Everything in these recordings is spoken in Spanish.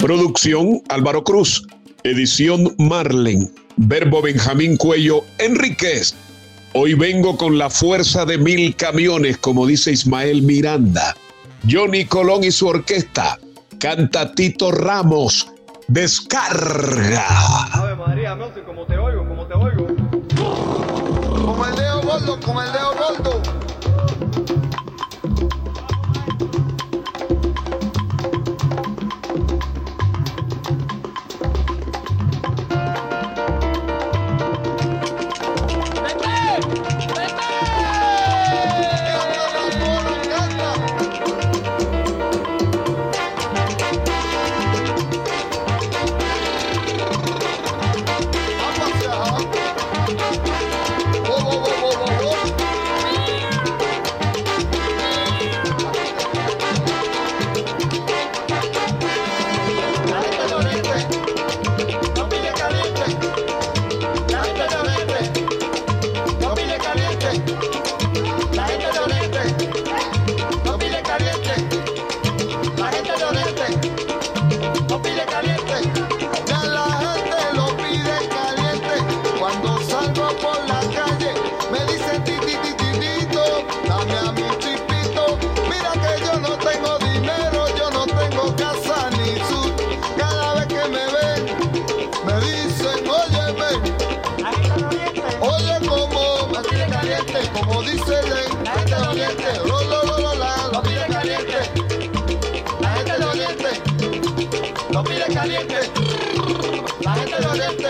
Producción Álvaro Cruz. Edición Marlen. Verbo Benjamín Cuello Enríquez. Hoy vengo con la fuerza de mil camiones, como dice Ismael Miranda. Johnny Colón y su orquesta. Canta Tito Ramos. Descarga. Ave María, no sé cómo te oigo, cómo te oigo. Como el dedo gordo, como el dedo gordo. caliente, la gente del oriente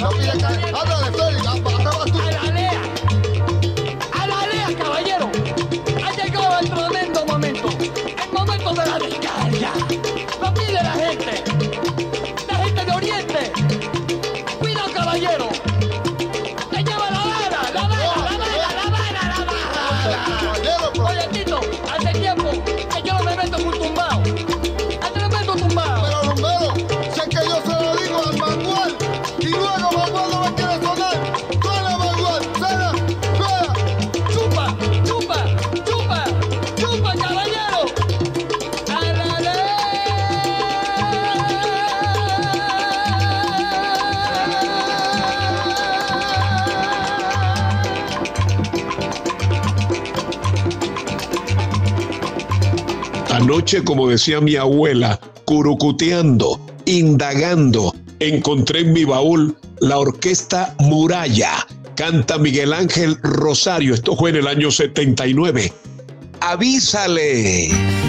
no pide caliente. Anoche, como decía mi abuela, curucuteando, indagando, encontré en mi baúl la orquesta Muralla. Canta Miguel Ángel Rosario. Esto fue en el año 79. Avísale.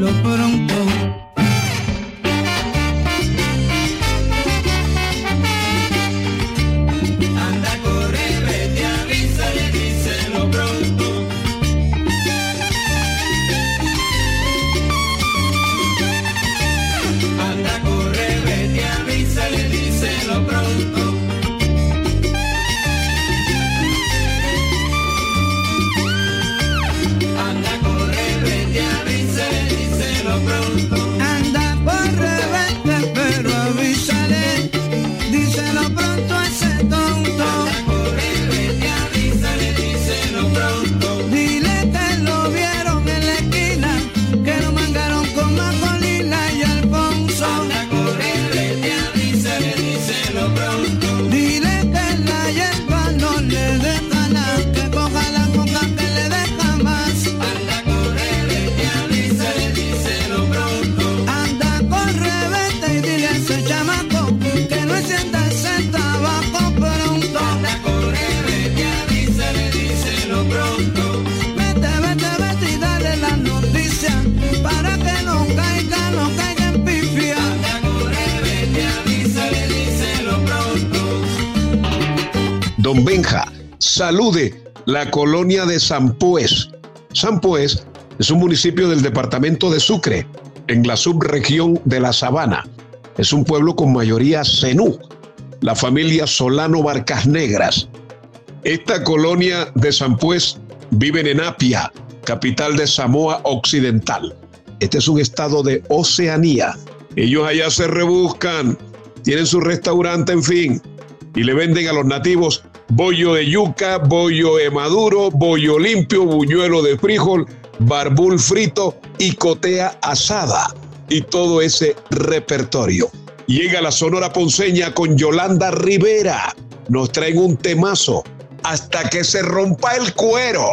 lo prometo. Salude la colonia de San Pues. San Pues es un municipio del departamento de Sucre, en la subregión de la Sabana. Es un pueblo con mayoría zenú, la familia Solano Barcas Negras. Esta colonia de San Pues viven en Apia, capital de Samoa Occidental. Este es un estado de Oceanía. Ellos allá se rebuscan, tienen su restaurante, en fin, y le venden a los nativos bollo de yuca, bollo de maduro, bollo limpio, buñuelo de frijol, barbul frito y cotea asada. Y todo ese repertorio. Llega la Sonora Ponceña con Yolanda Rivera. Nos traen un temazo hasta que se rompa el cuero.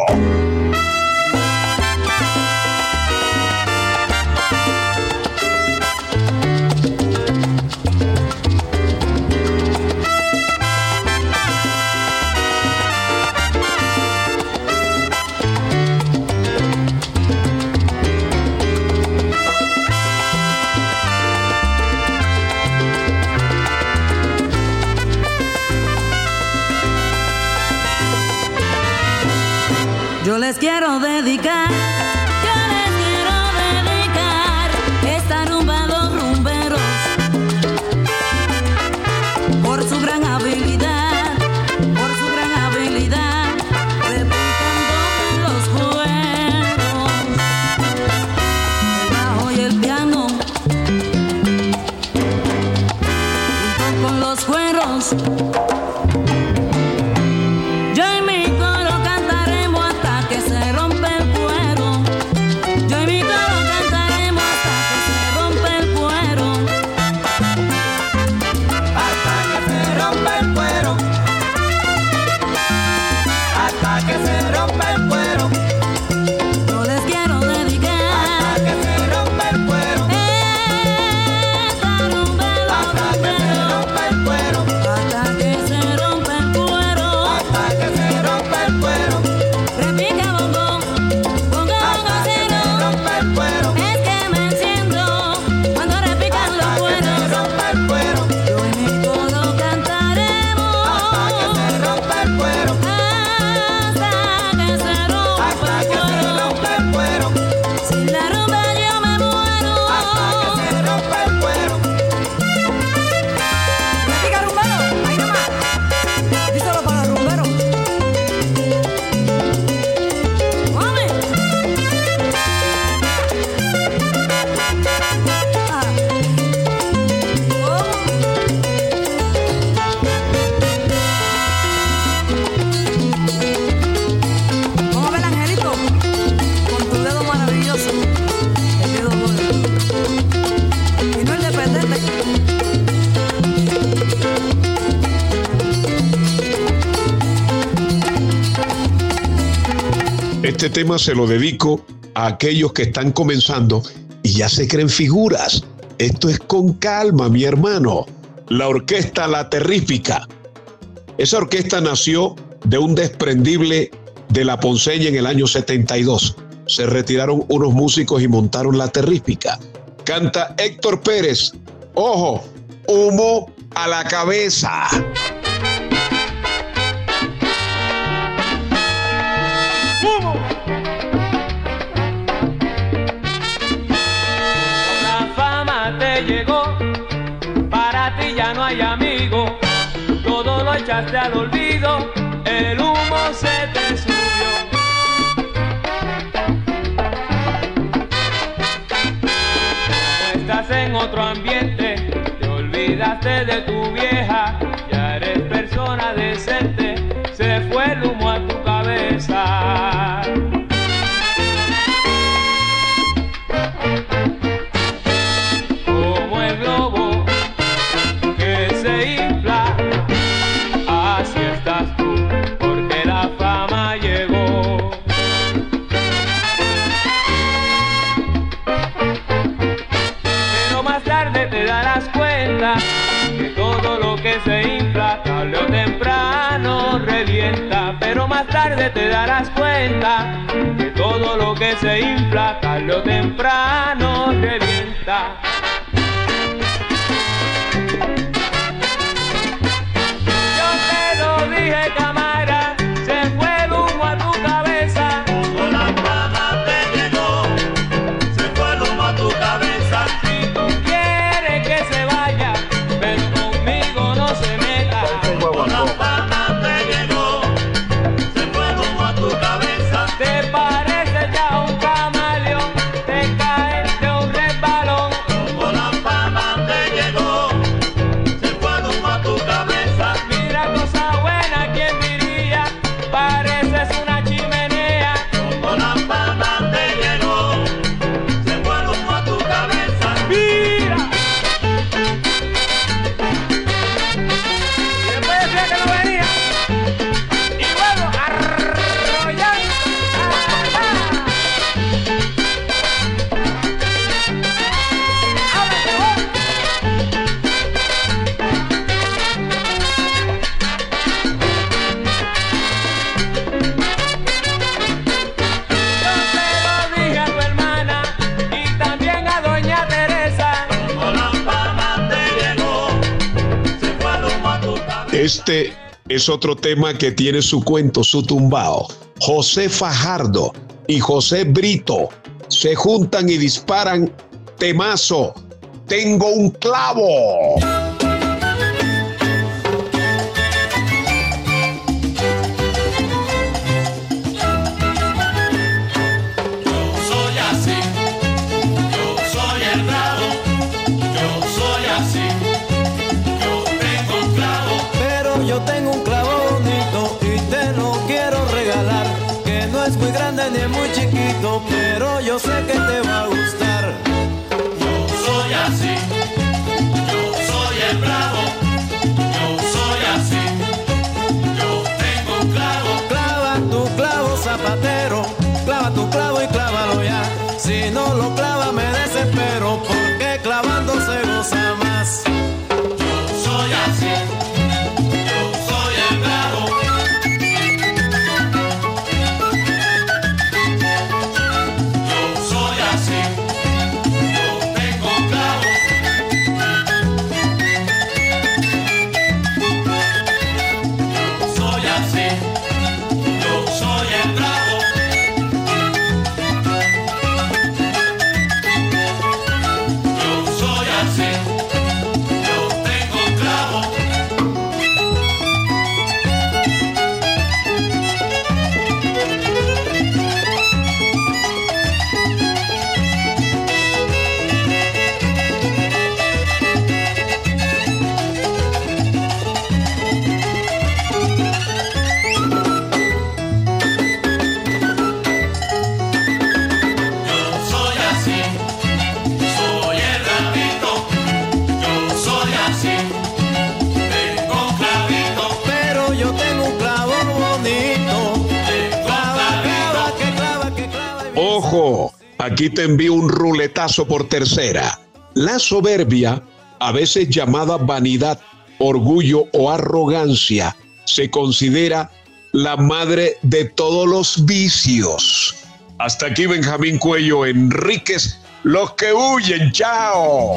Tema se lo dedico a aquellos que están comenzando y ya se creen figuras. Esto es con calma, mi hermano. La orquesta La Terrífica. Esa orquesta nació de un desprendible de la Ponceña en el año 72. Se retiraron unos músicos y montaron La Terrífica. Canta Héctor Pérez. Ojo, humo a la cabeza. La fama te llegó, para ti ya no hay amigo, todo lo echaste al olvido, el humo se te subió. Estás en otro ambiente, te olvidaste de tu vieja, te darás cuenta que todo lo que se infla, tarde o temprano revienta. Este es otro tema que tiene su cuento, su tumbao. José Fajardo y José Brito se juntan y disparan temazo. Tengo un clavo. Es muy grande ni es muy chiquito, pero yo sé que te va a gustar. yo soy así, aquí te envío un ruletazo por tercera. La soberbia, a veces llamada vanidad, orgullo o arrogancia, se considera la madre de todos los vicios. Hasta aquí Benjamín Cuello Enríquez, los que huyen, chao.